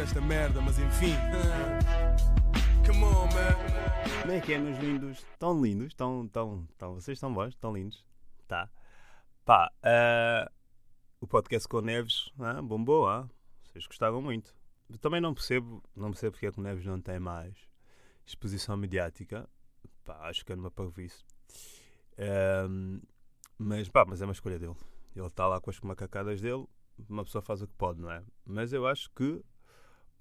esta merda, mas enfim. Come on, man. Como é que é, meus lindos? Tão lindos? Tão, tão, tão, vocês estão bons? Tão lindos? Tá. Pá, eh, o podcast com o Neves ah, bombou, ah? vocês gostaram muito. Eu também não percebo, não percebo porque é que o Neves não tem mais exposição mediática. Pá, acho que é numa parvoíce. Ehm, mas, pá, mas é uma escolha dele. Ele está lá com as macacadas dele, uma pessoa faz o que pode, não é? Mas eu acho que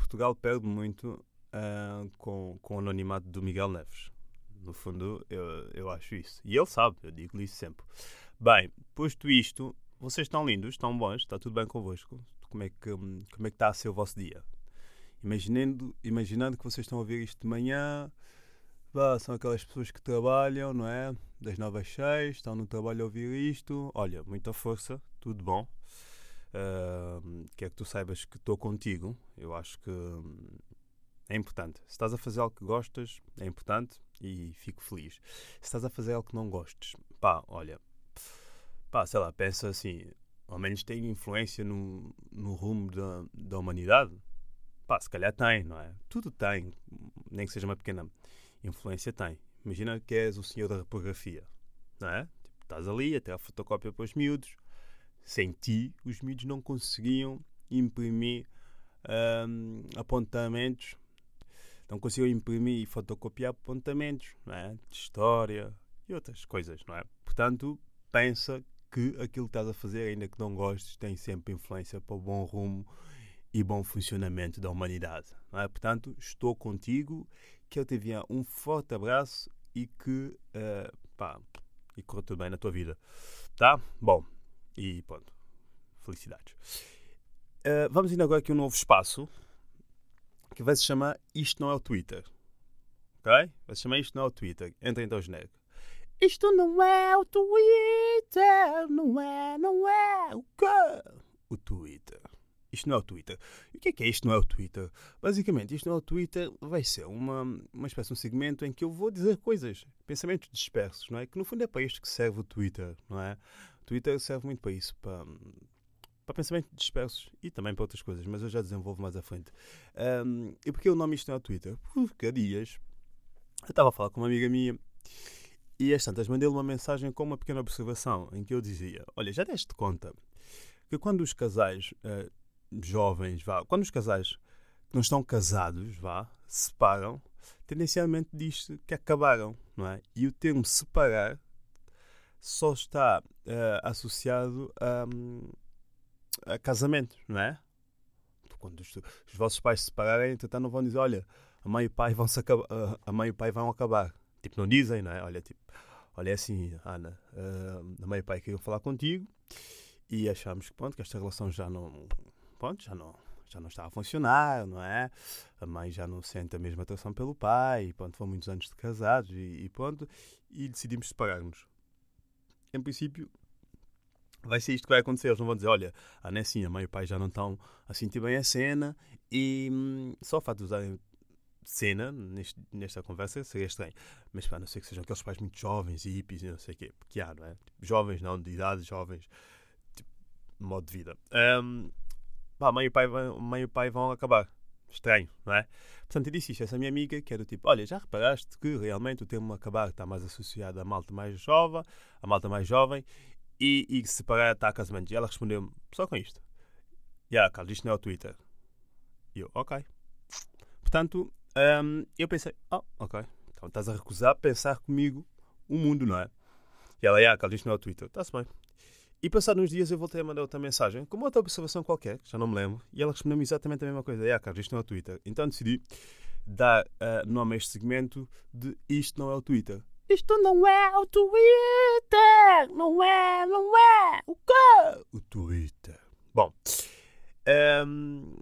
Portugal perde muito ah, com, com o anonimato do Miguel Neves. No fundo, eu, eu acho isso. E ele sabe, eu digo-lhe isso sempre. Bem, posto isto, vocês estão lindos, estão bons, está tudo bem convosco. Como é que, como é que está a ser o vosso dia? Imaginando, imaginando que vocês estão a ouvir isto de manhã, são aquelas pessoas que trabalham, não é? Das 9 às 6, estão no trabalho a ouvir isto. Olha, muita força, tudo bom. Ah, quero que tu saibas que estou contigo. Eu acho que hum, é importante. Se estás a fazer algo que gostas, é importante e fico feliz. Se estás a fazer algo que não gostes, pá, olha, pá, sei lá, pensa assim, ao menos tem influência no, no rumo da, da humanidade. Pá, se calhar tem, não é? Tudo tem, nem que seja uma pequena influência, tem. Imagina que és o senhor da repografia, não é? Tipo, estás ali a ter a fotocópia para os miúdos. Sem ti, os miúdos não conseguiam imprimir hum, apontamentos, não conseguiam imprimir e fotocopiar apontamentos, é? De história e outras coisas, não é? Portanto, pensa que aquilo que estás a fazer, ainda que não gostes, tem sempre influência para o bom rumo e bom funcionamento da humanidade. É? Portanto, estou contigo, que eu te enviar um forte abraço e que eh, pá, e corra tudo bem na tua vida. Tá? Bom, e pronto. Felicidades. Eh, vamos indo agora aqui um novo espaço que vai se chamar Isto Não é o Twitter. Ok? Vai se chamar Isto Não é o Twitter. Entra então, genérico. Isto não é o Twitter, não é, não é o quê? O Twitter. Isto não é o Twitter. E o que é que é isto não é o Twitter? Basicamente, isto não é o Twitter vai ser uma, uma espécie de um segmento em que eu vou dizer coisas, pensamentos dispersos, não é? Que no fundo é para isto que serve o Twitter, não é? Twitter serve muito para isso, para, para pensamentos dispersos e também para outras coisas, mas eu já desenvolvo mais à frente. Um, e porquê o nome isto não é Twitter? Porque há dias eu estava a falar com uma amiga minha e às tantas mandei-lhe uma mensagem com uma pequena observação em que eu dizia: Olha, já deste conta que quando os casais eh, jovens, vá, quando os casais que não estão casados, vá, se separam, tendencialmente diz que acabaram, não é? E o termo separar só está eh, associado a, a casamento, não é? Quando os, os vossos pais se separarem, então não vão dizer: Olha, a mãe e o pai vão, -se acabar, a mãe e o pai vão acabar. Tipo, não dizem, não é? Olha, tipo, olha é assim, Ana, uh, a mãe e o pai queriam falar contigo e achámos que, pronto, que esta relação já não, pronto, já não, já não está a funcionar, não é? A mãe já não sente a mesma atração pelo pai, e pronto, foram muitos anos de casados e, e pronto, e decidimos separar-nos. Em princípio, vai ser isto que vai acontecer. Eles não vão dizer, olha, a Ana é assim, a mãe e o pai já não estão a sentir bem a cena e hum, só o fato de usarem cena neste, nesta conversa seria estranho. Mas pá, não sei que sejam aqueles pais muito jovens e hippies e não sei o quê. Porque há, não é? Tipo, jovens, não, de idade, jovens, tipo, modo de vida. Um, pá, mãe e, pai, mãe e pai vão acabar. Estranho, não é? Portanto, eu disse isto a essa minha amiga, que era tipo: Olha, já reparaste que realmente o termo acabar está mais associado à malta mais jovem, à malta mais jovem, e, e separar está a. E ela respondeu-me só com isto: Ya, yeah, Carlos, isto não é o Twitter. E eu, ok. Portanto, um, eu pensei, oh, ok, então estás a recusar pensar comigo o mundo, não é? E ela, ah, Carlos, isto não é o Twitter. Está-se bem. E passados uns dias eu voltei a mandar outra mensagem, com outra observação qualquer, já não me lembro, e ela respondeu-me exatamente a mesma coisa. Ah, Carlos, isto não é o Twitter. Então decidi dar uh, nome a este segmento de Isto não é o Twitter. Isto não é o Twitter! Não é, não é! O quê? O Twitter. Bom, um,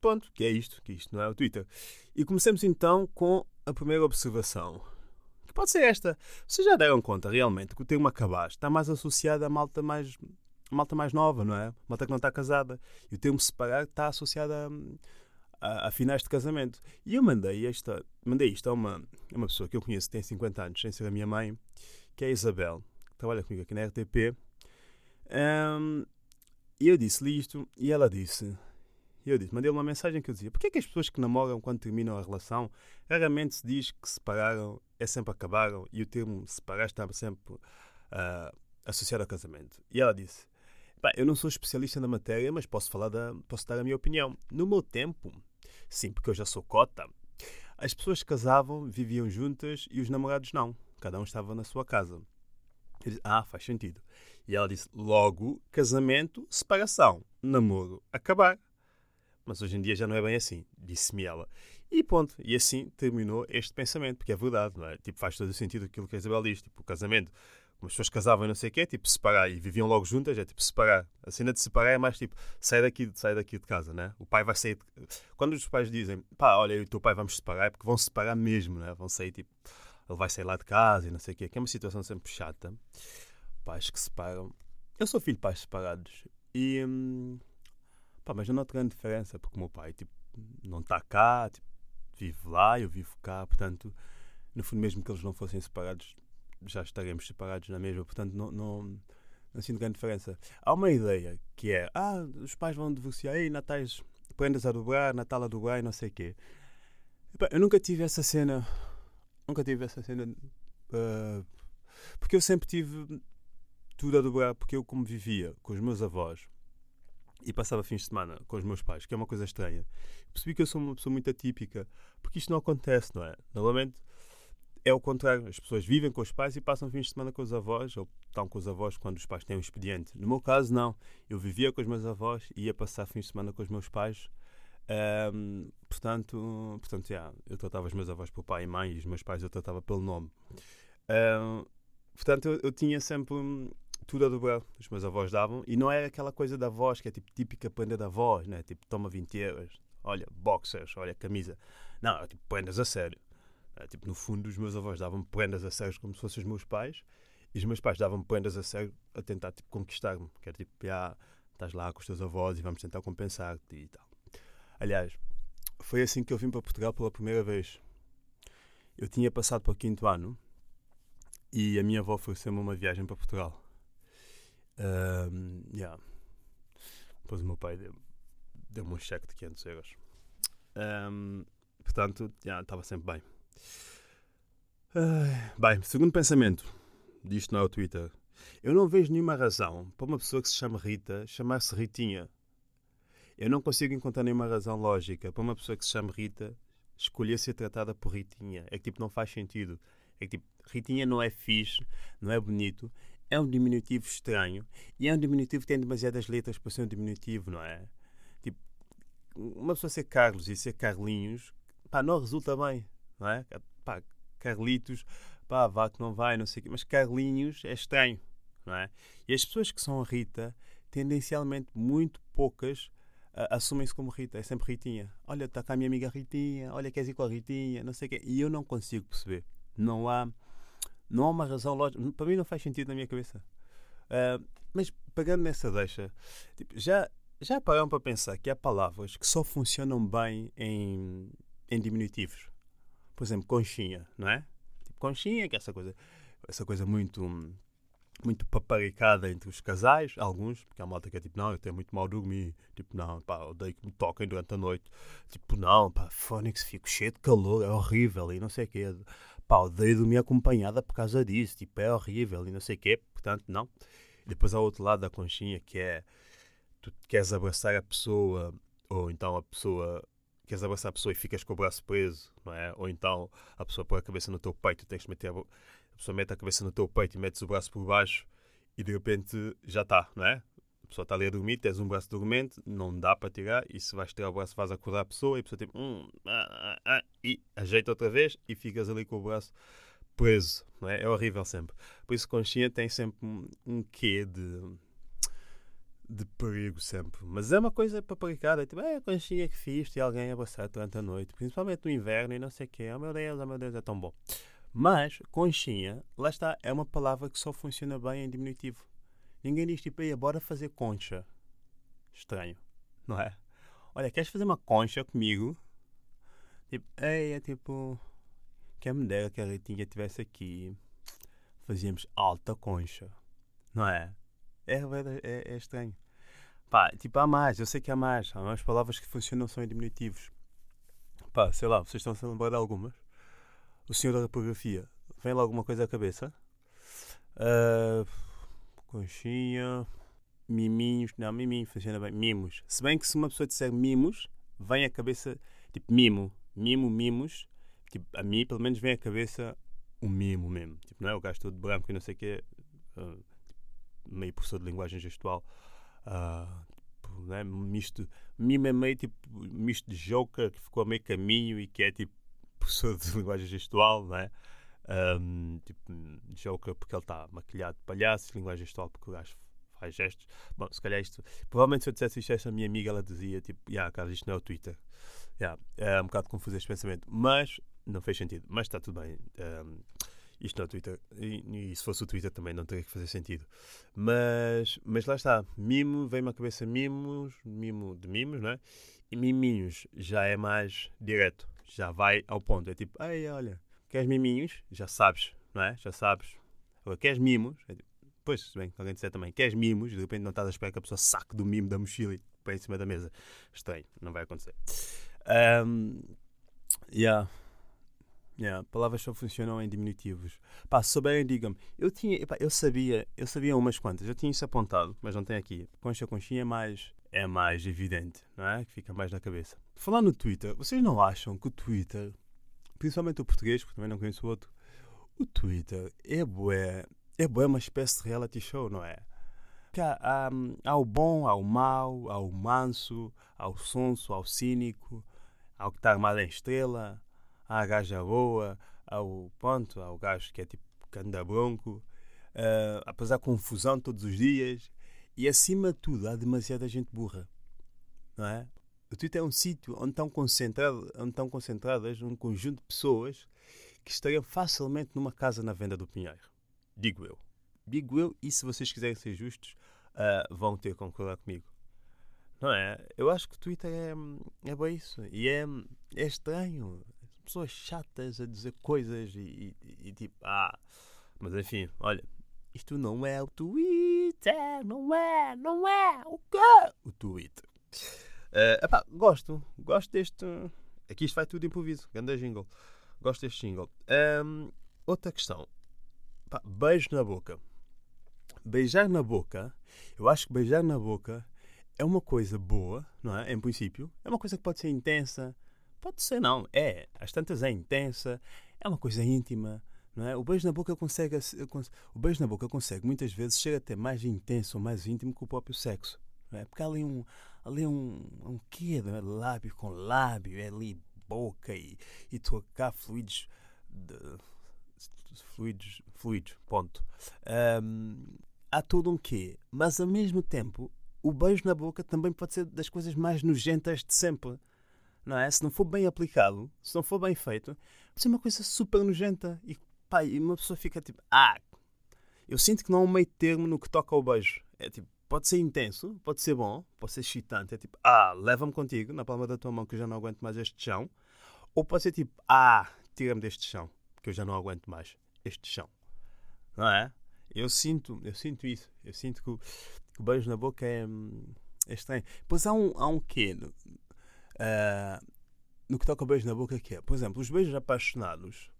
Ponto, que é isto, que isto não é o Twitter. E comecemos então com a primeira observação. Que pode ser esta. Vocês já deram conta realmente que o termo acabar está mais associado à malta mais, malta mais nova, não é? Malta que não está casada. E o termo separar está associado a, a, a, finais de casamento. E eu mandei, esta, mandei isto a uma, a uma pessoa que eu conheço tem 50 anos, sem ser a minha mãe, que é a Isabel, que trabalha comigo aqui na RTP. Um, e eu disse-lhe isto e ela disse: eu disse, mandei uma mensagem que eu dizia: Porquê é que as pessoas que namoram quando terminam a relação raramente se diz que separaram, é sempre acabaram e o termo separar está sempre uh, associado ao casamento? E ela disse: eu não sou especialista na matéria, mas posso falar da, posso dar a minha opinião. No meu tempo, sim, porque eu já sou cota, as pessoas casavam, viviam juntas e os namorados não. Cada um estava na sua casa. Eu disse, ah, faz sentido. E ela disse: logo, casamento, separação, namoro, acabar. Mas hoje em dia já não é bem assim, disse-me ela. E ponto. E assim terminou este pensamento, porque é verdade, não é? Tipo, faz todo o sentido aquilo que a Isabel diz. Tipo, o casamento, como as pessoas casavam e não sei o quê, tipo, separar e viviam logo juntas, é tipo separar. A cena de separar é mais tipo, sai daqui, sai daqui de casa, né? O pai vai sair. De... Quando os pais dizem, pá, olha, eu e o teu pai vamos separar, é porque vão separar mesmo, né? Vão sair tipo, ele vai sair lá de casa e não sei o quê, que é uma situação sempre chata. Pais que separam. Eu sou filho de pais separados e. Hum, pá, mas não noto grande diferença, porque o meu pai, tipo, não está cá, tipo, vive lá, eu vivo cá, portanto, no fundo, mesmo que eles não fossem separados, já estaremos separados na mesma, portanto, não, não, não sinto grande diferença. Há uma ideia que é: ah, os pais vão divorciar, e natais prendas a dobrar, Natal a dobrar e não sei o quê. Eu nunca tive essa cena, nunca tive essa cena, uh, porque eu sempre tive tudo a dobrar, porque eu, como vivia com os meus avós e passava fins de semana com os meus pais, que é uma coisa estranha, percebi que eu sou uma pessoa muito atípica, porque isto não acontece, não é? Normalmente é o contrário. As pessoas vivem com os pais e passam fins de semana com os avós, ou estão com os avós quando os pais têm um expediente. No meu caso, não. Eu vivia com os meus avós e ia passar fins de semana com os meus pais. Um, portanto, portanto yeah, eu tratava os meus avós por pai e mãe e os meus pais eu tratava pelo nome. Um, portanto, eu, eu, tinha sempre tudo a dobrar. Os meus avós davam. E não era aquela coisa da voz que é tipo típica prenda da voz, né? Tipo, toma 20 euros, olha, boxers, olha, camisa. Não, é tipo prendas a sério. É, tipo, no fundo, os meus avós davam-me prendas a sério como se fossem os meus pais, e os meus pais davam-me prendas a sério a tentar tipo, conquistar-me. Que era tipo, ah, estás lá com os teus avós e vamos tentar compensar-te e tal. Aliás, foi assim que eu vim para Portugal pela primeira vez. Eu tinha passado para o quinto ano e a minha avó ofereceu-me uma viagem para Portugal. Um, yeah. Depois o meu pai deu-me deu um cheque de 500 euros. Um, portanto, yeah, estava sempre bem. Bem, segundo pensamento, disto não é o Twitter, eu não vejo nenhuma razão para uma pessoa que se chama Rita chamar-se Ritinha. Eu não consigo encontrar nenhuma razão lógica para uma pessoa que se chama Rita escolher ser tratada por Ritinha. É que tipo, não faz sentido. É que tipo, Ritinha não é fixe, não é bonito, é um diminutivo estranho e é um diminutivo que tem demasiadas letras para ser um diminutivo, não é? Tipo, uma pessoa ser Carlos e ser Carlinhos, pá, não resulta bem, não é? Pá, Carlitos, pá, vá que não vai, não sei o quê, mas Carlinhos é estranho, não é? E as pessoas que são Rita, tendencialmente muito poucas assumem-se como Rita, é sempre Ritinha. Olha, está cá a minha amiga Ritinha, olha, queres ir com a Ritinha, não sei o quê. E eu não consigo perceber. Não há, não há uma razão lógica. Para mim não faz sentido na minha cabeça. Uh, mas pegando nessa deixa, tipo, já, já pararam para pensar que há palavras que só funcionam bem em, em diminutivos por exemplo, conchinha, não é? Tipo, conchinha, que é essa coisa, essa coisa muito muito paparicada entre os casais, alguns, porque há malta que é tipo, não, eu tenho muito mal dormir, tipo, não, pá, odeio que me toquem durante a noite, tipo, não, pá, Fónix, fico cheio de calor, é horrível, e não sei o quê, pá, odeio dormir acompanhada por causa disso, tipo, é horrível, e não sei o quê, portanto, não. Depois há outro lado da conchinha, que é, tu queres abraçar a pessoa, ou então a pessoa queres abraçar a pessoa e ficas com o braço preso, não é? Ou então a pessoa põe a cabeça no teu peito e tens que meter a, a pessoa mete a cabeça no teu peito e metes o braço por baixo e de repente já está, não é? A pessoa está ali a dormir, tens um braço dormente, não dá para tirar, e se vais tirar o braço vais acordar a pessoa e a pessoa tipo, hum, ah, ah, ah, e ajeita outra vez e ficas ali com o braço preso, não é? É horrível sempre. Por isso, conchinha tem sempre um quê de de perigo sempre. Mas é uma coisa paparicada. É tipo, é a conchinha que fiz e alguém abraçar durante a noite. Principalmente no inverno e não sei o quê. Oh meu Deus, oh meu Deus, é tão bom. Mas, conchinha, lá está, é uma palavra que só funciona bem em diminutivo. Ninguém diz tipo, bora fazer concha. Estranho, não é? Olha, queres fazer uma concha comigo? Tipo, ei, é tipo, quem me dera que a Ritinha estivesse aqui. Fazíamos alta concha, não é? É, é, é estranho. Pá, tipo, há mais, eu sei que há mais. Há mais palavras que funcionam são em diminutivos. Pá, sei lá, vocês estão a lembrar de algumas? O senhor da repografia, vem lá alguma coisa à cabeça? Ah, conchinha, miminhos, não, miminho funciona bem, mimos. Se bem que se uma pessoa disser mimos, vem à cabeça, tipo, mimo, mimo, mimos, tipo, a mim pelo menos vem à cabeça um mimo mesmo. Tipo, não é o gajo todo branco e não sei o quê, ah, meio professor de linguagem gestual. ah, tipo, não é? misto, mimo é meio tipo misto de Joker que ficou a meio caminho e que é tipo professor de linguagem gestual, não é? Um, tipo, Joker porque ele está maquilhado de palhaço, linguagem gestual porque o gajo faz gestos. Bom, se calhar isto. Provavelmente se eu dissesse isto a essa minha amiga, ela dizia tipo, yeah, cara, isto não é o Twitter. Yeah, é um bocado confuso este pensamento, mas não fez sentido. Mas está tudo bem. Um, isto não é Twitter. E, e, se fosse o Twitter também não teria que fazer sentido. Mas, mas lá está. Mimo, vem-me à cabeça mimos, mimo de mimos, não é? E miminhos já é mais direto. Já vai ao ponto. É tipo, ei, olha, queres miminhos? Já sabes, não é? Já sabes. Agora, queres mimos? É tipo, pois, bem alguém disser também, queres mimos? De repente não estás a esperar que a pessoa saque do mimo da mochila e põe em cima da mesa. Estranho, não vai acontecer. Um, yeah. Yeah, palavras só funcionam em diminutivos. Pá, se souberem, digam-me. Eu tinha, eu sabia, eu sabia umas quantas, eu tinha isso apontado, mas não tem aqui. Concha conchinha é mais, é mais evidente, não é? Que fica mais na cabeça. Falar no Twitter, vocês não acham que o Twitter, principalmente o português, porque também não conheço o outro, o Twitter é bué, é bué uma espécie de reality show, não é? Há, há, há o bom, há o mau, há o manso, há o sonso, há o cínico, há o que está armado em estrela, a gaja boa, há o ponto, há o gajo que é tipo canda bronco, uh, apesar confusão todos os dias, e acima de tudo há demasiada gente burra, não é? O Twitter é um sítio onde estão, concentrado, onde estão concentradas um conjunto de pessoas que estariam facilmente numa casa na venda do Pinheiro. Digo eu. Digo eu, e se vocês quiserem ser justos, uh, vão ter que concordar comigo. Não é? Eu acho que o Twitter é, é bem isso. E é, é estranho pessoas chatas a dizer coisas e, e, e, tipo, ah, mas enfim, olha, isto não é o Twitter, não é, não é, o quê? O Twitter. Uh, epá, gosto, gosto deste. Aqui isto vai tudo improviso, grande jingle. Gosto deste jingle. Um, outra questão, epá, beijo na boca. Beijar na boca, eu acho que beijar na boca é uma coisa boa, não é? Em princípio, é uma coisa que pode ser intensa, Pode ser, não. É. Às tantas é intensa, é uma coisa íntima. Não é? O beijo na boca consegue. O beijo na boca consegue muitas vezes ser até mais intenso ou mais íntimo que o próprio sexo. Não é? Porque há ali um. Ali um, um quê? É? Lábio com lábio, é ali boca e, e trocar fluidos. De, fluidos. Fluidos, ponto. Um, há todo um quê? Mas ao mesmo tempo, o beijo na boca também pode ser das coisas mais nojentas de sempre não é? Se não for bem aplicado, se não for bem feito, pode ser uma coisa super nojenta. E, pá, e uma pessoa fica tipo, ah, eu sinto que não há um meio termo no que toca ao beijo. É tipo, pode ser intenso, pode ser bom, pode ser excitante. É tipo, ah, leva-me contigo na palma da tua mão que eu já não aguento mais este chão. Ou pode ser tipo, ah, tira-me deste chão que eu já não aguento mais este chão. Não é? Eu sinto, eu sinto isso. Eu sinto que o, que o beijo na boca é, é estranho. Pois há um, há um quê? Uh, no que toca ao beijo na boca, que é, por exemplo, os beijos apaixonados.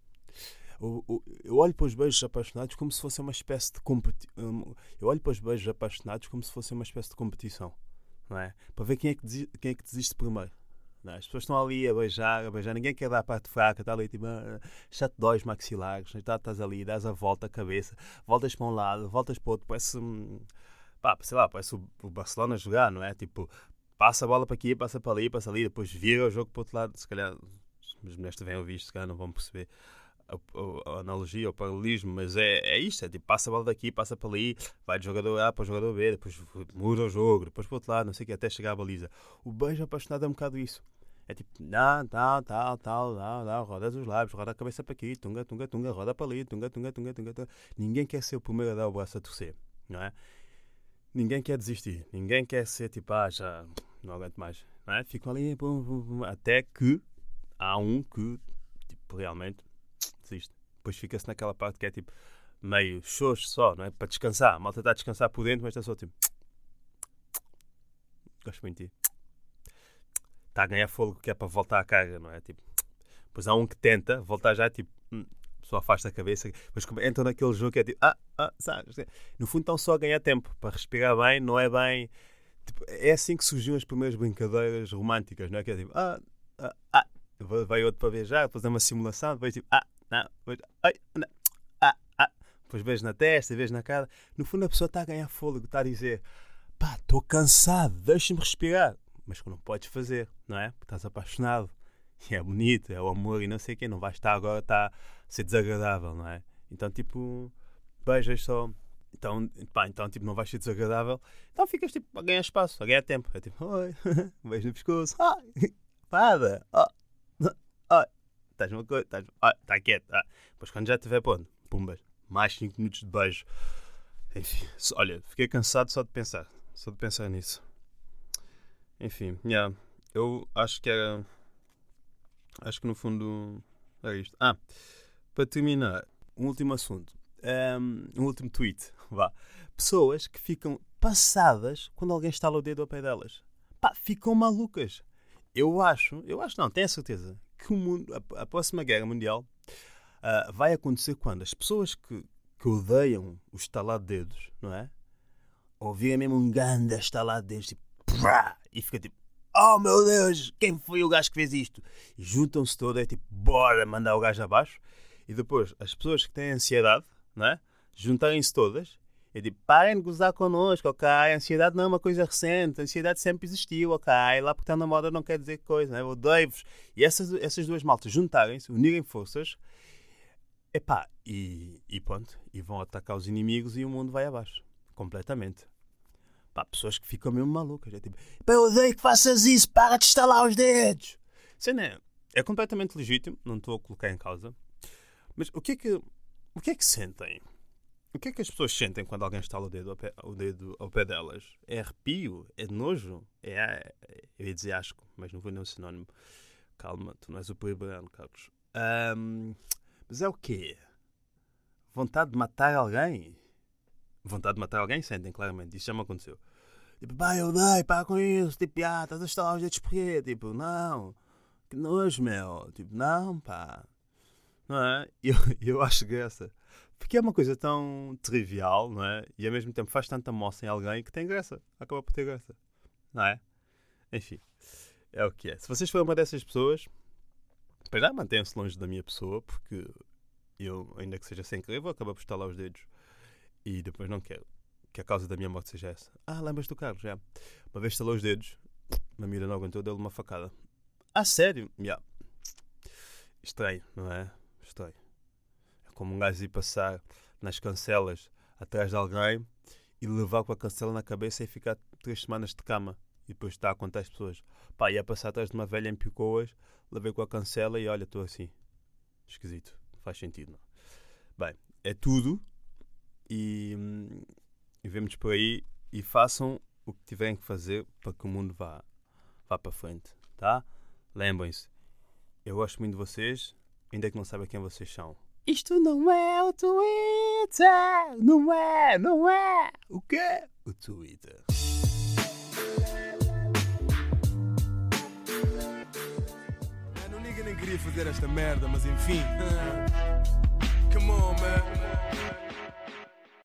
Eu, olho para os beijos apaixonados como se fosse uma espécie de competição. Eu olho para os beijos apaixonados como se fosse uma espécie de competição, não é? Para ver quem é que desiste, quem é que desiste primeiro. É? As pessoas estão ali a beijar, a beijar, ninguém quer dar a parte fraca, está ali tipo, já te dói os maxilares, tá, estás ali, dás a volta a cabeça, voltas para um lado, voltas para o outro, parece, pá, sei lá, parece o Barcelona jogar, não é? Tipo, passa a bola para aqui, passa para ali, passa ali, depois vira o jogo para o outro lado. Se calhar, as mulheres estiverem a ouvir isto, se calhar não vão perceber a, a, a analogia, o paralelismo, mas é, é isto: é tipo, passa a bola daqui, passa para ali, vai do jogador A para o jogador B, depois muda o jogo, depois para o outro lado, não sei o que, até chegar à baliza. O beijo apaixonado é um bocado isso. É tipo, não, tal, tal, tal, tal, tal, roda os lábios, roda a cabeça para aqui, tunga, tunga, tunga, roda para ali, tunga, tunga, tunga, tunga, tunga. Ninguém quer ser o primeiro a dar o braço a torcer, não é? Ninguém quer desistir, ninguém quer ser tipo, ah, já não aguento mais. Não é? Ficam ali bum, bum, bum, até que há um que tipo, realmente desiste. Depois fica-se naquela parte que é tipo meio xoxo só, não é? Para descansar. A malta está a descansar por dentro, mas está só tipo. gosto muito de ti. Está a ganhar fogo que é para voltar à carga, não é? Tipo, pois há um que tenta voltar já, tipo, hum, pessoa afasta a cabeça, mas entram naquele jogo que é tipo, ah, ah, sabes? No fundo estão só a ganhar tempo para respirar bem, não é bem. Tipo, é assim que surgiam as primeiras brincadeiras românticas, não é? Que é tipo, ah, ah, ah. vai outro para beijar, fazer uma simulação, depois tipo, ah, não, depois, ai, não, ah, ah. Depois beijo na testa, beijo na cara. No fundo a pessoa está a ganhar fôlego, está a dizer, pá, estou cansado, deixa-me respirar. Mas que não podes fazer, não é? Porque estás apaixonado. É bonito, é o amor e não sei o quê. Não vais estar agora, está a ser desagradável, não é? Então, tipo, beijas só. Então, pá, então, tipo, não vais ser desagradável. Então ficas, tipo, a ganhar espaço, a ganhar tempo. É tipo, oi, um beijo no pescoço. Ai, fada. Oh, oh. Estás uma coisa, estás, oh, está quieto. Ah. Depois quando já estiver ponto, pumbas, mais 5 minutos de beijo. Enfim, olha, fiquei cansado só de pensar. Só de pensar nisso. Enfim, yeah, eu acho que era. Acho que no fundo era isto. Ah, para terminar, um último assunto. Um, um último tweet. Vá. Pessoas que ficam passadas quando alguém estala o dedo ao pé delas. Pá, ficam malucas. Eu acho, eu acho não, tenho a certeza que o mundo, a, a próxima guerra mundial uh, vai acontecer quando as pessoas que, que odeiam o estalar de dedos, não é? Ouvirem mesmo um ganda estalar de dedos, tipo, prá, e fica tipo, oh meu Deus, quem foi o gajo que fez isto? E juntam-se todos, é tipo, bora mandar o gajo abaixo. E depois, as pessoas que têm ansiedade, não é? Juntarem-se todas é tipo, parem de gozar connosco, ok? A ansiedade não é uma coisa recente, a ansiedade sempre existiu, ok? Lá porque está na moda não quer dizer coisa, né? Odeio-vos. E essas, essas duas maltas juntarem-se, unirem forças, epá, e, e pronto, e vão atacar os inimigos e o mundo vai abaixo. Completamente. Pá, pessoas que ficam mesmo malucas. É tipo, pá, eu odeio que faças isso, para de estalar os dedos. Cena é, é completamente legítimo, não estou a colocar em causa. Mas o que é que, o que, é que sentem? O que é que as pessoas sentem quando alguém estala o dedo ao pé, o dedo ao pé delas? É arrepio? É nojo? É, eu ia dizer asco, mas não vou nem sinónimo. Calma, tu não és o Peribrano, Carlos. Um, mas é o quê? Vontade de matar alguém? Vontade de matar alguém sentem, claramente. Isso já me aconteceu. Tipo, pá, eu dei, pá, com isso. Tipo, ah, estás a estalar os dedos porquê? Tipo, não. Que nojo, meu. Tipo, não, pá. Não é? Eu, eu acho graça. Porque é uma coisa tão trivial, não é? E ao mesmo tempo faz tanta moça em alguém que tem graça. Acaba por ter graça. Não é? Enfim. É o que é. Se vocês forem uma dessas pessoas, para já mantenham-se longe da minha pessoa, porque eu, ainda que seja sem querer, vou acabar por estar lá os dedos. E depois não quero que a causa da minha morte seja essa. Ah, lembras do Carlos? Já. Uma vez estalou os dedos, uma mira não aguentou, deu-lhe uma facada. Ah, sério? Yeah. Estranho, não é? Estranho como um gajo ir passar nas cancelas atrás de alguém e levar com a cancela na cabeça e ficar três semanas de cama. E depois está a contar as pessoas. Pá, ia passar atrás de uma velha em Picoas, levei com a cancela e olha, estou assim. Esquisito. Faz sentido, não. Bem, é tudo. E, e vemos por aí. E façam o que tiverem que fazer para que o mundo vá, vá para frente, tá? Lembrem-se, eu gosto muito de vocês, ainda que não saibam quem vocês são. Isto não é o Twitter! Não é, não é! O quê? O Twitter. Eu ninguém nem queria fazer esta merda, mas enfim. Come on, man.